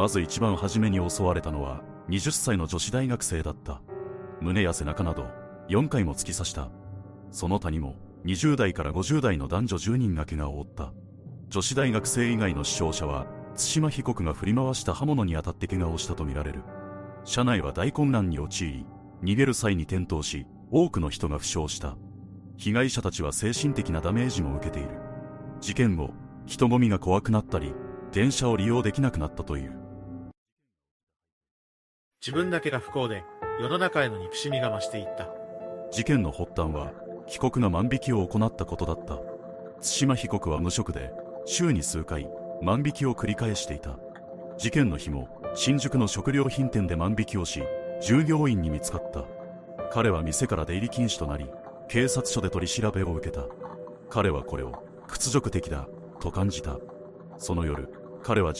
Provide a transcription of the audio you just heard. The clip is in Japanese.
まず一番初めに襲われたのは20歳の女子大学生だった。胸や背中など4回も突き刺した。その他にも20代から50代の男女10人が怪我を負った。女子大学生以外の死傷者は対馬被告が振り回した刃物に当たって怪我をしたとみられる。車内は大混乱に陥り逃げる際に転倒し多くの人が負傷した。被害者たちは精神的なダメージも受けている。事件後人混みが怖くなったり電車を利用できなくなったという。自分だけが不幸で世の中への憎しみが増していった。事件の発端は被告が万引きを行ったことだった。対馬被告は無職で週に数回万引きを繰り返していた。事件の日も新宿の食料品店で万引きをし従業員に見つかった。彼は店から出入り禁止となり警察署で取り調べを受けた。彼はこれを屈辱的だと感じた。その夜彼は